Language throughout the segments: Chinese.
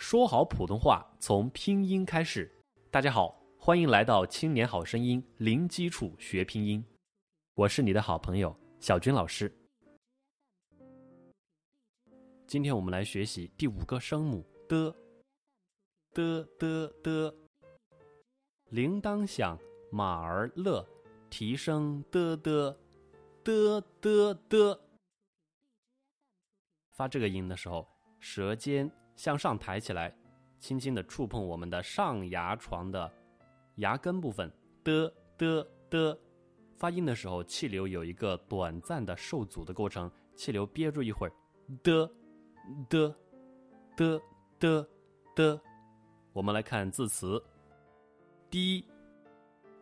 说好普通话从拼音开始。大家好，欢迎来到《青年好声音》，零基础学拼音。我是你的好朋友小军老师。今天我们来学习第五个声母的的的的。铃铛响，马儿乐，啼声的的的的的。发这个音的时候，舌尖。向上抬起来，轻轻的触碰我们的上牙床的牙根部分。的的的，发音的时候，气流有一个短暂的受阻的过程，气流憋住一会儿。的的的的的，我们来看字词：低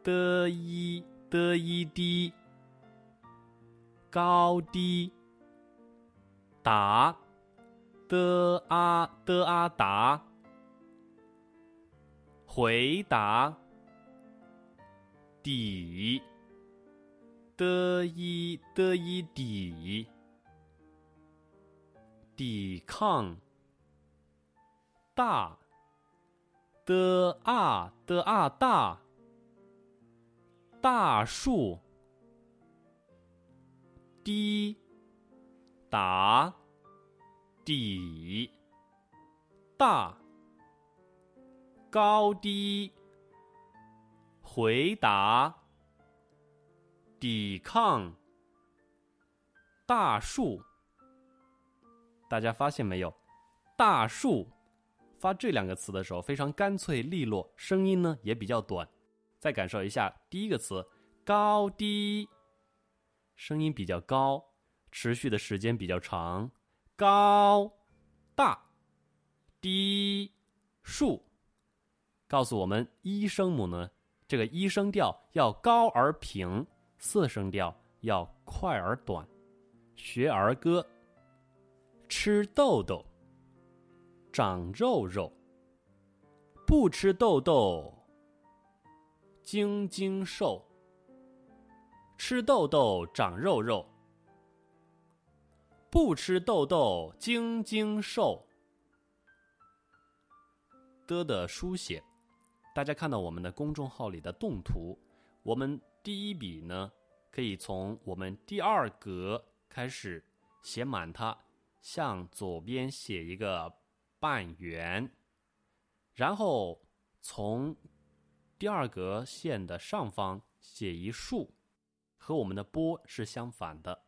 的一的一低，高低打。D a d a 答，回答，抵，d i d i 抵，抵抗，大，d a d a 大，大树，滴，答。底，大，高低，回答，抵抗，大树。大家发现没有？大树发这两个词的时候非常干脆利落，声音呢也比较短。再感受一下第一个词高低，声音比较高，持续的时间比较长。高、大、低、竖，告诉我们一声母呢，这个一声调要高而平，四声调要快而短。学儿歌，吃豆豆，长肉肉；不吃豆豆，精精瘦。吃豆豆长肉肉。不吃豆豆，精精瘦。的的书写，大家看到我们的公众号里的动图，我们第一笔呢，可以从我们第二格开始写满它，向左边写一个半圆，然后从第二格线的上方写一竖，和我们的波是相反的。